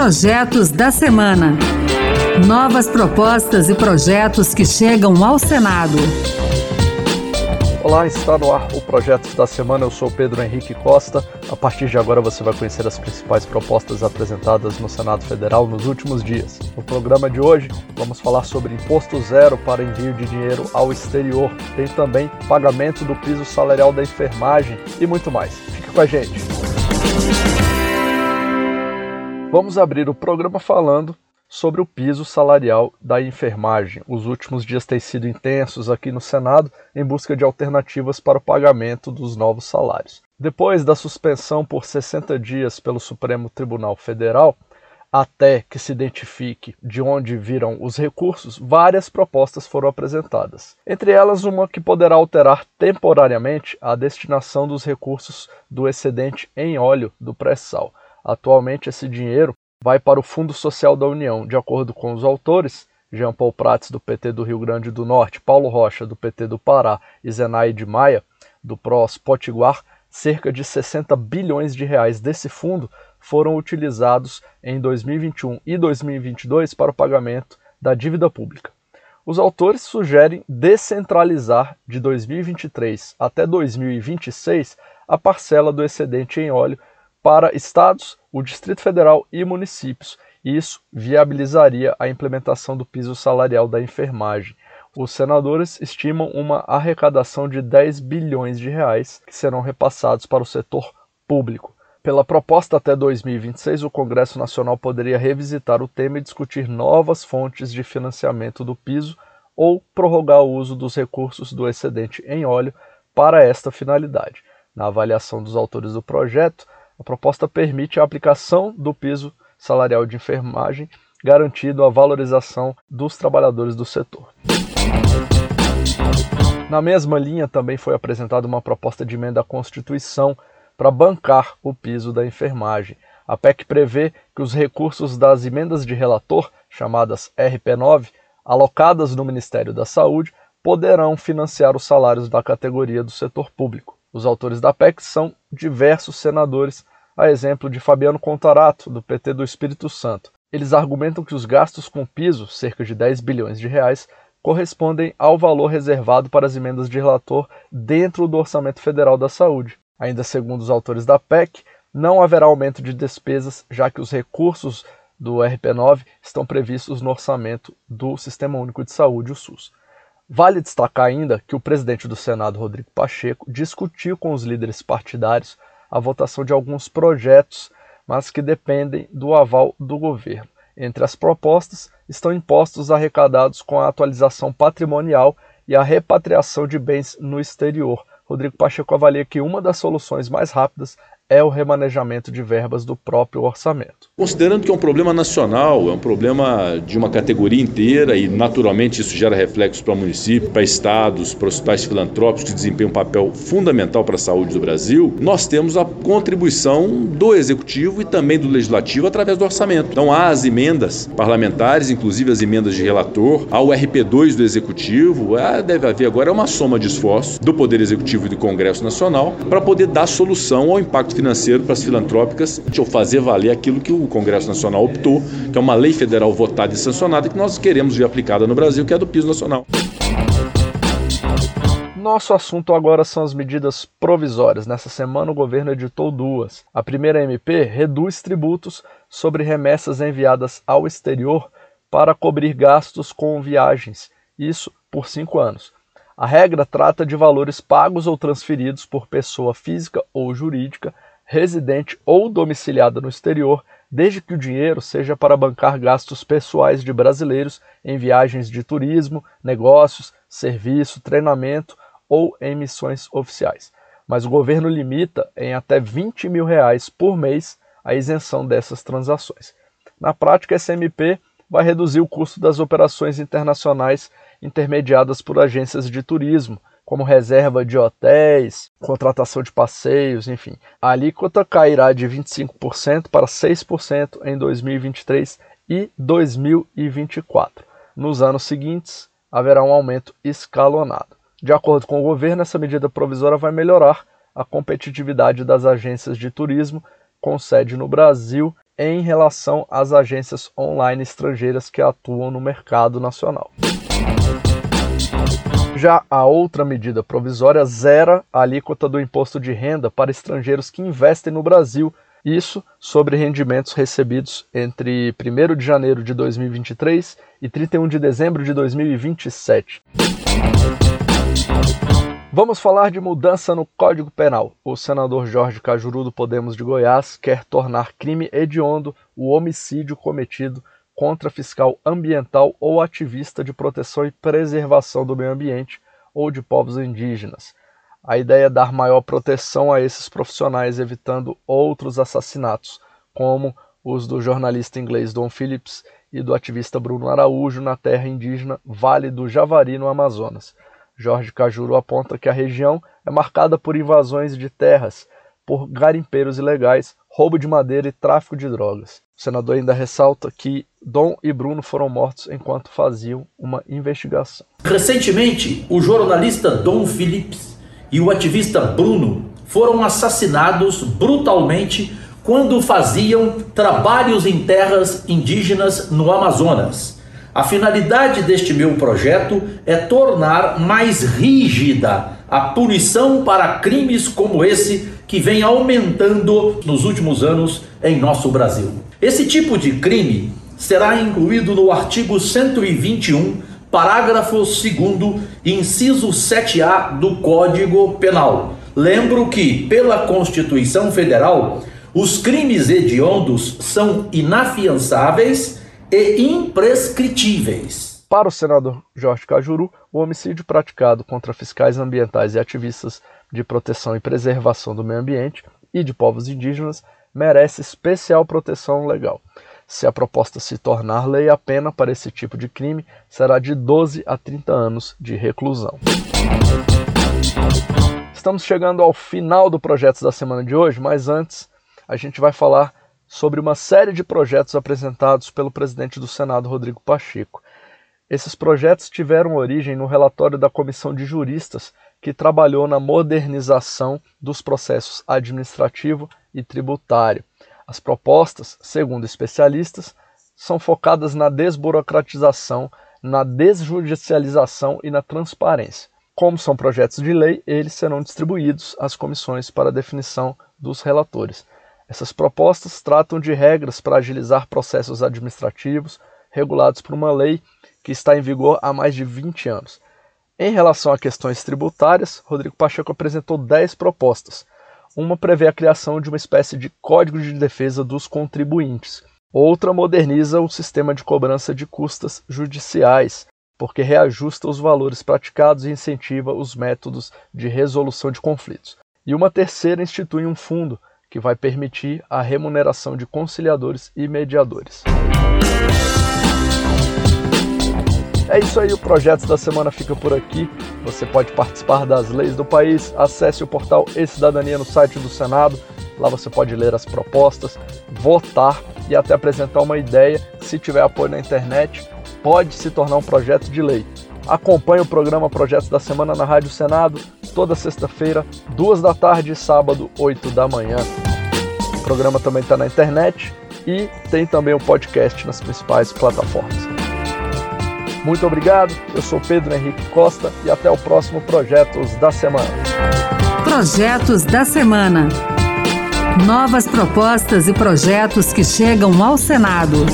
Projetos da Semana. Novas propostas e projetos que chegam ao Senado. Olá, está no ar o Projetos da Semana. Eu sou Pedro Henrique Costa. A partir de agora você vai conhecer as principais propostas apresentadas no Senado Federal nos últimos dias. No programa de hoje, vamos falar sobre imposto zero para envio de dinheiro ao exterior. Tem também pagamento do piso salarial da enfermagem e muito mais. Fique com a gente. Vamos abrir o programa falando sobre o piso salarial da enfermagem. Os últimos dias têm sido intensos aqui no Senado em busca de alternativas para o pagamento dos novos salários. Depois da suspensão por 60 dias pelo Supremo Tribunal Federal, até que se identifique de onde virão os recursos, várias propostas foram apresentadas. Entre elas, uma que poderá alterar temporariamente a destinação dos recursos do excedente em óleo do pré-sal. Atualmente, esse dinheiro vai para o Fundo Social da União. De acordo com os autores, Jean Paul Prats, do PT do Rio Grande do Norte, Paulo Rocha, do PT do Pará e Zenaide Maia, do PROS Potiguar, cerca de 60 bilhões de reais desse fundo foram utilizados em 2021 e 2022 para o pagamento da dívida pública. Os autores sugerem descentralizar de 2023 até 2026 a parcela do excedente em óleo para estados, o Distrito Federal e municípios. Isso viabilizaria a implementação do piso salarial da enfermagem. Os senadores estimam uma arrecadação de 10 bilhões de reais que serão repassados para o setor público. Pela proposta até 2026, o Congresso Nacional poderia revisitar o tema e discutir novas fontes de financiamento do piso ou prorrogar o uso dos recursos do excedente em óleo para esta finalidade. Na avaliação dos autores do projeto, a proposta permite a aplicação do piso salarial de enfermagem, garantindo a valorização dos trabalhadores do setor. Na mesma linha, também foi apresentada uma proposta de emenda à Constituição para bancar o piso da enfermagem. A PEC prevê que os recursos das emendas de relator, chamadas RP9, alocadas no Ministério da Saúde, poderão financiar os salários da categoria do setor público. Os autores da PEC são diversos senadores a exemplo de Fabiano Contarato, do PT do Espírito Santo. Eles argumentam que os gastos com piso, cerca de 10 bilhões de reais, correspondem ao valor reservado para as emendas de relator dentro do Orçamento Federal da Saúde. Ainda segundo os autores da PEC, não haverá aumento de despesas, já que os recursos do RP9 estão previstos no orçamento do Sistema Único de Saúde, o SUS. Vale destacar ainda que o presidente do Senado, Rodrigo Pacheco, discutiu com os líderes partidários a votação de alguns projetos, mas que dependem do aval do governo. Entre as propostas estão impostos arrecadados com a atualização patrimonial e a repatriação de bens no exterior. Rodrigo Pacheco avalia que uma das soluções mais rápidas é o remanejamento de verbas do próprio orçamento. Considerando que é um problema nacional, é um problema de uma categoria inteira e naturalmente isso gera reflexos para o município, para estados, para hospitais filantrópicos que desempenham um papel fundamental para a saúde do Brasil, nós temos a contribuição do executivo e também do legislativo através do orçamento. Então há as emendas parlamentares, inclusive as emendas de relator, há o RP2 do executivo, deve haver agora uma soma de esforços do Poder Executivo e do Congresso Nacional para poder dar solução ao impacto financeiro para as filantrópicas, ou fazer valer aquilo que o Congresso Nacional optou, que é uma lei federal votada e sancionada que nós queremos ver aplicada no Brasil, que é do piso nacional. Nosso assunto agora são as medidas provisórias. Nessa semana, o governo editou duas. A primeira MP reduz tributos sobre remessas enviadas ao exterior para cobrir gastos com viagens, isso por cinco anos. A regra trata de valores pagos ou transferidos por pessoa física ou jurídica residente ou domiciliada no exterior, desde que o dinheiro seja para bancar gastos pessoais de brasileiros em viagens de turismo, negócios, serviço, treinamento ou em missões oficiais. Mas o governo limita em até 20 mil reais por mês a isenção dessas transações. Na prática, esse MP vai reduzir o custo das operações internacionais intermediadas por agências de turismo, como reserva de hotéis, contratação de passeios, enfim. A alíquota cairá de 25% para 6% em 2023 e 2024. Nos anos seguintes, haverá um aumento escalonado. De acordo com o governo, essa medida provisória vai melhorar a competitividade das agências de turismo com sede no Brasil em relação às agências online estrangeiras que atuam no mercado nacional. Já a outra medida provisória zera a alíquota do imposto de renda para estrangeiros que investem no Brasil, isso sobre rendimentos recebidos entre 1 de janeiro de 2023 e 31 de dezembro de 2027. Vamos falar de mudança no Código Penal. O senador Jorge Cajuru do Podemos de Goiás quer tornar crime hediondo o homicídio cometido contra fiscal ambiental ou ativista de proteção e preservação do meio ambiente ou de povos indígenas. A ideia é dar maior proteção a esses profissionais, evitando outros assassinatos, como os do jornalista inglês Don Phillips e do ativista Bruno Araújo na terra indígena Vale do Javari, no Amazonas. Jorge Cajuru aponta que a região é marcada por invasões de terras, por garimpeiros ilegais, roubo de madeira e tráfico de drogas. O senador ainda ressalta que Dom e Bruno foram mortos enquanto faziam uma investigação. Recentemente, o jornalista Dom Phillips e o ativista Bruno foram assassinados brutalmente quando faziam trabalhos em terras indígenas no Amazonas. A finalidade deste meu projeto é tornar mais rígida a punição para crimes como esse que vem aumentando nos últimos anos em nosso Brasil. Esse tipo de crime será incluído no artigo 121, parágrafo 2, inciso 7A do Código Penal. Lembro que, pela Constituição Federal, os crimes hediondos são inafiançáveis e imprescritíveis. Para o senador Jorge Cajuru, o homicídio praticado contra fiscais ambientais e ativistas de proteção e preservação do meio ambiente e de povos indígenas merece especial proteção legal. Se a proposta se tornar lei, a pena para esse tipo de crime será de 12 a 30 anos de reclusão. Estamos chegando ao final do projeto da semana de hoje, mas antes a gente vai falar sobre uma série de projetos apresentados pelo presidente do Senado, Rodrigo Pacheco. Esses projetos tiveram origem no relatório da Comissão de Juristas, que trabalhou na modernização dos processos administrativo e tributário. As propostas, segundo especialistas, são focadas na desburocratização, na desjudicialização e na transparência. Como são projetos de lei, eles serão distribuídos às comissões para definição dos relatores. Essas propostas tratam de regras para agilizar processos administrativos regulados por uma lei que está em vigor há mais de 20 anos. Em relação a questões tributárias, Rodrigo Pacheco apresentou 10 propostas. Uma prevê a criação de uma espécie de código de defesa dos contribuintes. Outra moderniza o sistema de cobrança de custas judiciais, porque reajusta os valores praticados e incentiva os métodos de resolução de conflitos. E uma terceira institui um fundo que vai permitir a remuneração de conciliadores e mediadores. É isso aí, o projeto da semana fica por aqui. Você pode participar das leis do país. Acesse o portal E-Cidadania no site do Senado. Lá você pode ler as propostas, votar e até apresentar uma ideia. Se tiver apoio na internet, pode se tornar um projeto de lei. Acompanhe o programa Projetos da Semana na Rádio Senado, toda sexta-feira, duas da tarde e sábado, oito da manhã. O programa também está na internet e tem também o um podcast nas principais plataformas. Muito obrigado, eu sou Pedro Henrique Costa e até o próximo Projetos da Semana. Projetos da Semana. Novas propostas e projetos que chegam ao Senado.